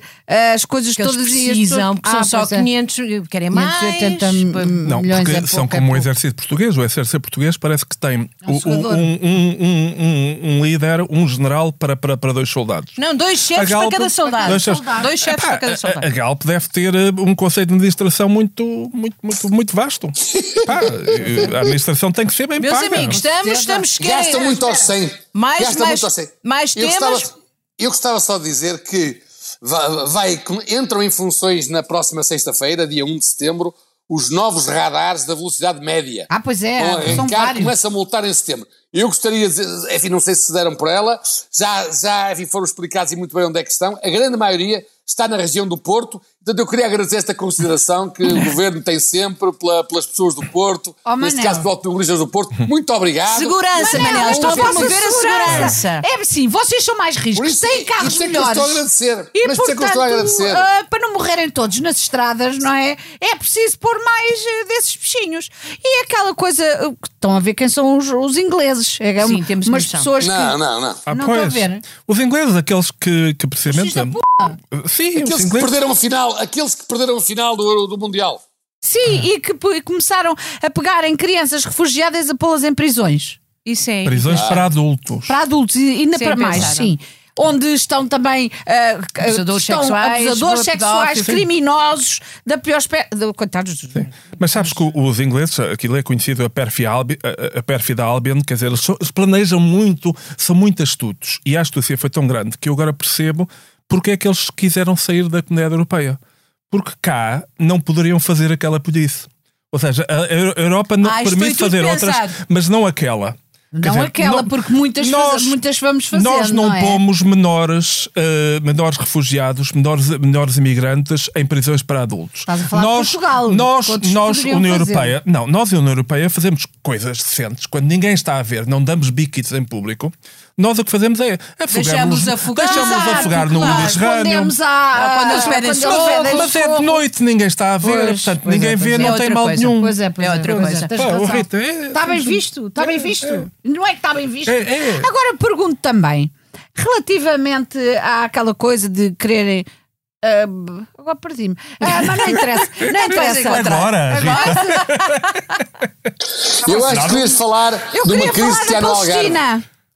as coisas que eles todas e as precisam, porque são Ah, só pois é. 500, querem mais. 580 pá, Não, porque é são pouco, é como o exército português. O exército português parece que tem um um, um- um- líder, um general para, para, para dois soldados. Não, dois chefes Galp- para cada soldado. dois chefes- Dois chefes Epá, para cada a- soldado. A, a Galp deve ter eh, um conceito de administração muito, muito, muito, muito vasto. Pá, eh, a administração tem que ser bem Meus paga. amigos, estamos, estamos Gastam muito aos 100. Mais- Gastam mais- muito aos 100. mais temas? Eu gostava só de dizer que vai, vai- entram em funções na próxima sexta-feira, dia 1 de setembro, os novos radares da velocidade média. Ah, pois é, Vão são arrancar, vários. começa a multar em setembro. Eu gostaria de dizer, enfim, não sei se se deram por ela, já, já enfim, foram explicados e muito bem onde é que estão. A grande maioria está na região do Porto, portanto eu queria agradecer esta consideração que o Governo tem sempre pela- pelas pessoas do Porto, Oh, neste Manel. caso pelos automobilistas do Porto. Muito obrigado. Segurança, Manel, Manel, estou a promover a segurança. É sim, vocês são mais Por riscos, isso, têm carros isso é que eu melhores. estou a agradecer. E Mas por isso é que eu estou a portanto, agradecer. ah, para não morrerem todos nas estradas, não é? É preciso pôr mais eh, desses bichinhos. E é aquela coisa uh, que estão a ver quem são os, os ingleses. É Sim, temos umas noção. pessoas Não, que. não, não. Ah, Não estou a pois. ver. Os ingleses, aqueles que, que precisamente. Filhos Sim, os Aqueles que ingleses. perderam a final, aqueles que perderam a final do, do Mundial. Sim, e que p- começaram a pegarem crianças refugiadas a pô-las em prisões. Isso é. Prisões para adultos. Para adultos e ainda Sim, para mais, pensaram. sim. Onde estão também ah, Abusadores estão sexuais, abusadores sexuais, criminosos da pior espécie. Coitados. Mas sabes que os ingleses, aquilo é conhecido a pérfida, Albi, a, a pérfida Albion, quer dizer, eles, planejam muito, são muito astutos. E a astúcia foi tão grande que eu agora percebo porque é que eles quiseram sair da comunidade europeia. Porque cá não poderiam fazer aquela polícia. Ou seja, a Europa não Ah, permite fazer outras, mas não aquela. Não dizer, aquela, porque muitas, faz- muitas vamos fazer. Nós não, não é? pomos menores, eh, menores refugiados, menores, menores imigrantes em prisões para adultos. Estás a falar de nós, Portugal, nós, nós União fazer. Europeia, não, nós, União Europeia, fazemos coisas decentes quando ninguém está a ver, não damos biquitos em público. Nós o que fazemos é Deixamos afogar. deixamos afogar no claro. Mediterrâneo. À. quando eles pedem Mas é de noite, ninguém está a ver, Pois, portanto, pois é, ninguém pois vê, é. não É tem mal coisa. nenhum. Pois é, pois É é, outra coisa. é, é- Está bem visto, está bem visto. Não é que está bem visto. É, é. Agora pergunto também, relativamente àquela coisa de quererem. ah, agora perdi-me. Ah, mas não interessa. Não interessa. Agora, Rita. Eu acho que querias falar Eu de uma crise que há no Algarve.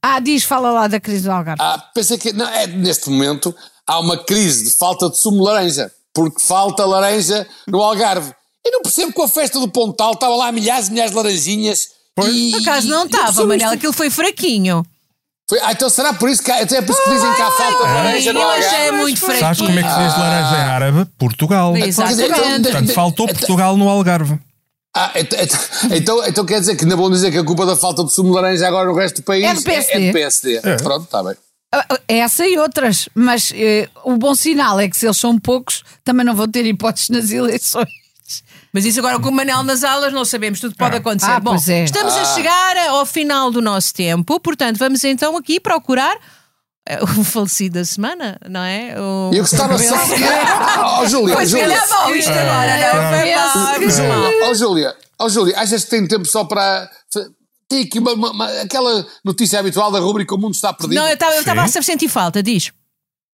Ah, diz, fala lá da crise do Algarve. Ah, pensei que não, é, neste momento há uma crise de falta de sumo de laranja, porque falta laranja no Algarve. Eu não percebo que a festa do Pontal estava lá milhares e milhares de laranjinhas. E, Por acaso não estava, Manel, isto. aquilo foi fraquinho. Foi- ah, então será por isso que há, até por isso que dizem que há falta de laranja no eu achei Algarve? muito fraquinho. Sabes como é que se diz laranja em árabe? Portugal. Exatamente. Portanto, faltou Portugal no Algarve. Ah, ent- ent- então, então quer dizer que ainda vão dizer que a culpa da falta de sumo de laranja agora no resto do país É do PSD. É, do PSD. Pronto, está bem. Ah, Essa e outras, mas eh, o bom sinal é que se eles são poucos, também não vão ter hipóteses nas eleições. Mas isso agora com o Manel nas aulas não sabemos, tudo pode acontecer. Ah, Bom, pois é. estamos a chegar ao final do nosso tempo, portanto vamos então aqui procurar eh, o falecido da semana, não é? O... E eu gostava só. Ó, Júlia, Pois Júlia. calhar mal isto agora, não foi mal, que mal. Ó, Júlia, ó, Júlia, achas que tem tempo só para. Tem aqui uma, uma- uma- aquela notícia habitual da rubrica O Mundo Está Perdido? Não, eu estava- eu estava a sentir falta, diz.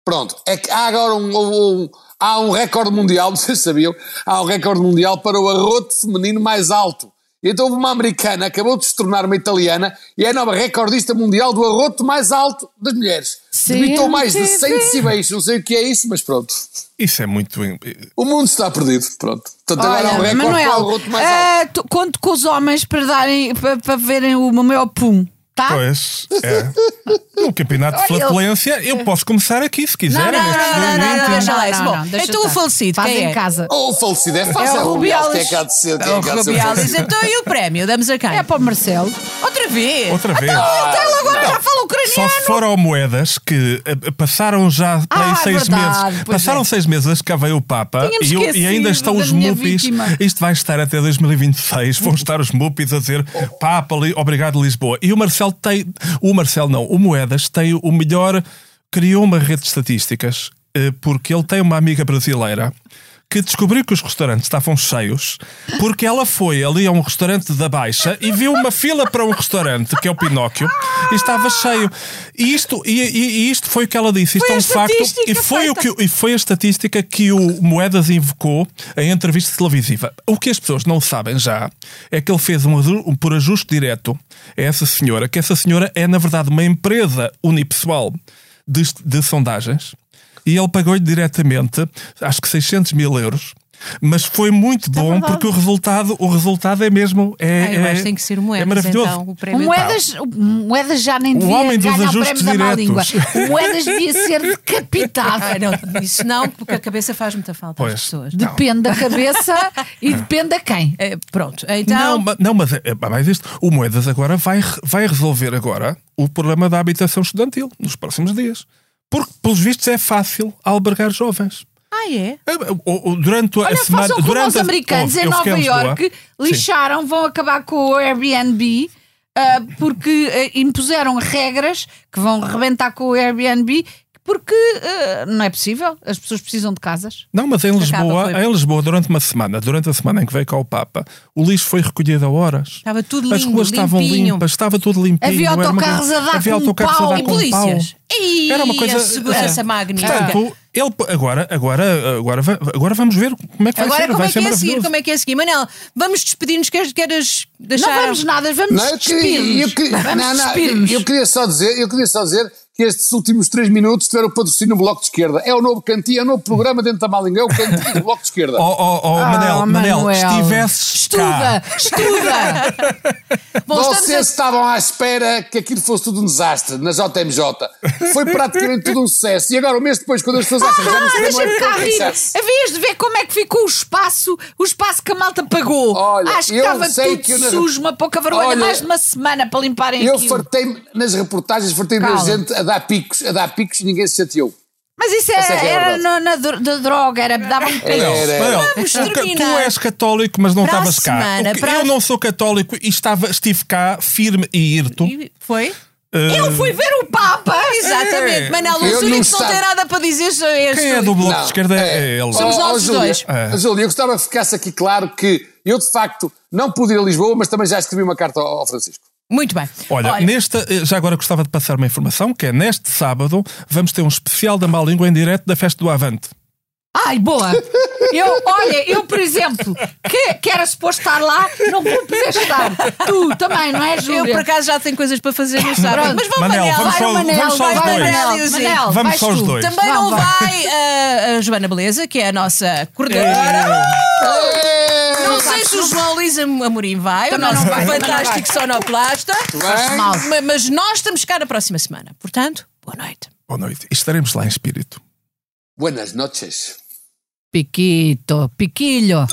Pronto, é que há agora um, um- um- há um recorde mundial, vocês sabiam, há um recorde mundial para o arroto feminino mais alto. E Então houve uma americana, acabou de se tornar uma italiana e é a nova recordista mundial do arroto mais alto das mulheres. Debitou mais de 100 decibéis, não sei o que é isso, mas pronto. Isso é muito. O mundo está perdido, pronto. Portanto, agora há um Olha, recorde para o Manuel, arroto mais alto. ah, tu- conto com os homens para, darem, para, para verem o meu pum, tá? Pois, é. No campeonato de flatulência, eu posso começar aqui se Não, quiserem. não, não, não, não, não, deixa lá isso. Bom, então o falecido, Faz quem em é? casa. Oh, o falecido é fácil. É o É o Rubiales. Quem é que há de ser? Quem É é o que há de ser Rubiales. Então e o prémio? Damos a quem? É para o Marcelo. Outra vez. Outra vez. Ele agora já fala Só ucraniano. se for ao Moedas, que eh, passaram já para aí Ah, seis meses. Passaram é. seis meses cá veio o Papa e, o- ainda estão os mupis. Isto vai estar até 2026. Vão estar os mupis a dizer Papa, li- obrigado Lisboa. E o Marcelo tem. O Marcelo não, o Moedas tem o melhor. Criou uma rede de estatísticas eh, porque ele tem uma amiga brasileira. Que descobriu que os restaurantes estavam cheios porque ela foi ali a um restaurante da Baixa e viu uma fila para um restaurante, que é o Pinóquio, e estava cheio. E isto, e, e- e isto foi o que ela disse. Isto Foi é um facto. E foi, o que, e foi a estatística que o Moedas invocou em entrevista televisiva. O que as pessoas não sabem já é que ele fez um, um por ajuste direto a essa senhora, que essa senhora é, na verdade, uma empresa unipessoal de, de sondagens e ele pagou-lhe diretamente, acho que 600 mil euros. Mas foi muito bom verdade. porque o resultado, o resultado é mesmo. É, Ah, eu acho é- que tem que ser o Moedas, É maravilhoso. então, o O. Moedas, o Moedas já nem devia homem dos ganhar o ajustes prémio da má língua. diretos. O Moedas devia ser decapitado. Ah, não, isso não, porque a cabeça faz muita falta às Pois. pessoas. Depende da cabeça e depende a quem. Eh, pronto, então. Não, não, mas é, é mais isto. O Moedas agora vai, vai resolver agora o problema da habitação estudantil nos próximos dias. Porque, pelos vistos, é fácil albergar jovens. Ah, é? É, Durante a Olha, semana. façam como durante os americanos em Nova. Iorque Sim. lixaram, vão acabar com o Airbnb ah, porque ah, impuseram regras que vão rebentar com o Airbnb porque ah, não é possível, as pessoas precisam de casas. Não, mas em Lisboa, foi. em Lisboa, durante uma semana, durante a semana em que veio cá o Papa, o lixo foi recolhido a horas. Estava tudo As lindo, ruas estavam limpas, estava tudo limpinho. Havia autocarros a dar havia com autocarros pau a dar E com polícias? Era uma coisa. a segurança é. magnífica. Portanto, ele, agora, agora, agora, agora vamos ver como é que vai Agora, ser. como vai é que é a seguir? Como é que é a seguir? Manel, vamos despedir-nos. Queres, queres deixar. Não vamos nada, vamos Não, eu queria, eu despir-nos. queria- Vamos não, não, despir-nos. eu queria só dizer, eu queria só dizer que estes últimos três minutos tiveram o patrocínio do Bloco de Esquerda. É o novo cantinho, é o novo programa dentro da Malinga, é o cantinho do Bloco de Esquerda. Oh, oh, oh, Ah, Manel, Manel, Manuel. estivesses Estuda, cá. estuda. Bom, Vocês a- estavam à espera que aquilo fosse tudo um desastre na JMJ. Foi praticamente tudo um sucesso. E agora, um mês depois, quando as pessoas acham que já não Ah, se não é deixa-me cá tanto rir. sucesso. Havias de ver como é que ficou o espaço, o espaço que a malta pagou. Olha, Acho que eu estava sei tudo que eu na- sujo, uma pouca vergonha, Olha, mais de uma semana para limparem Eu aquilo. fartei-me nas reportagens, fartei-me da gente a dar picos, a dar picos e ninguém se chateou. Mas isso Essa é era, é era na, na droga, era davam um Manel. Manel, Vamos tu- tu és católico, mas não Para estavas cá. semana, para Eu a- não sou católico e estava, estive cá firme e irto. E Foi? Eu fui ver o Papa! Exatamente. Manel, Eu os não únicos que não têm nada para dizer são estes. Quem é do Bloco Não, de Esquerda é, ele. Somos Oh, nós oh, os Júlia, dois. É. Júlia, eu gostava que ficasse aqui claro que eu, de facto, não pude ir a Lisboa, mas também já escrevi uma carta ao ao Francisco. Muito bem. Olha, nesta, eh, já agora gostava de passar uma informação, que é neste sábado vamos ter um especial da Má Língua em direto da Festa do Avante. Ai, boa! Eu, olha, eu, por exemplo, que, que era suposto estar lá, não vou poder estar. Tu também, não é, eu, Júlia? por acaso, já tenho coisas para fazer no sábado. Mas vamos, Manel, Manel. vamos vai só- o Manel, vamos só vai os dois. Manel, Manel. Manel, Vamos vais só os tu. dois. Também não Não vai. vai uh, a Joana Beleza, que é a nossa coordenadora. Não sei se o João Luís Am- Amorim vai, o nosso não vai, não fantástico sonoplasta. Bem, Mal. Ma- Mas nós estamos cá na próxima semana. Portanto, boa noite. Boa noite. E estaremos lá em espírito. buenas noches. Piquito, piquilho.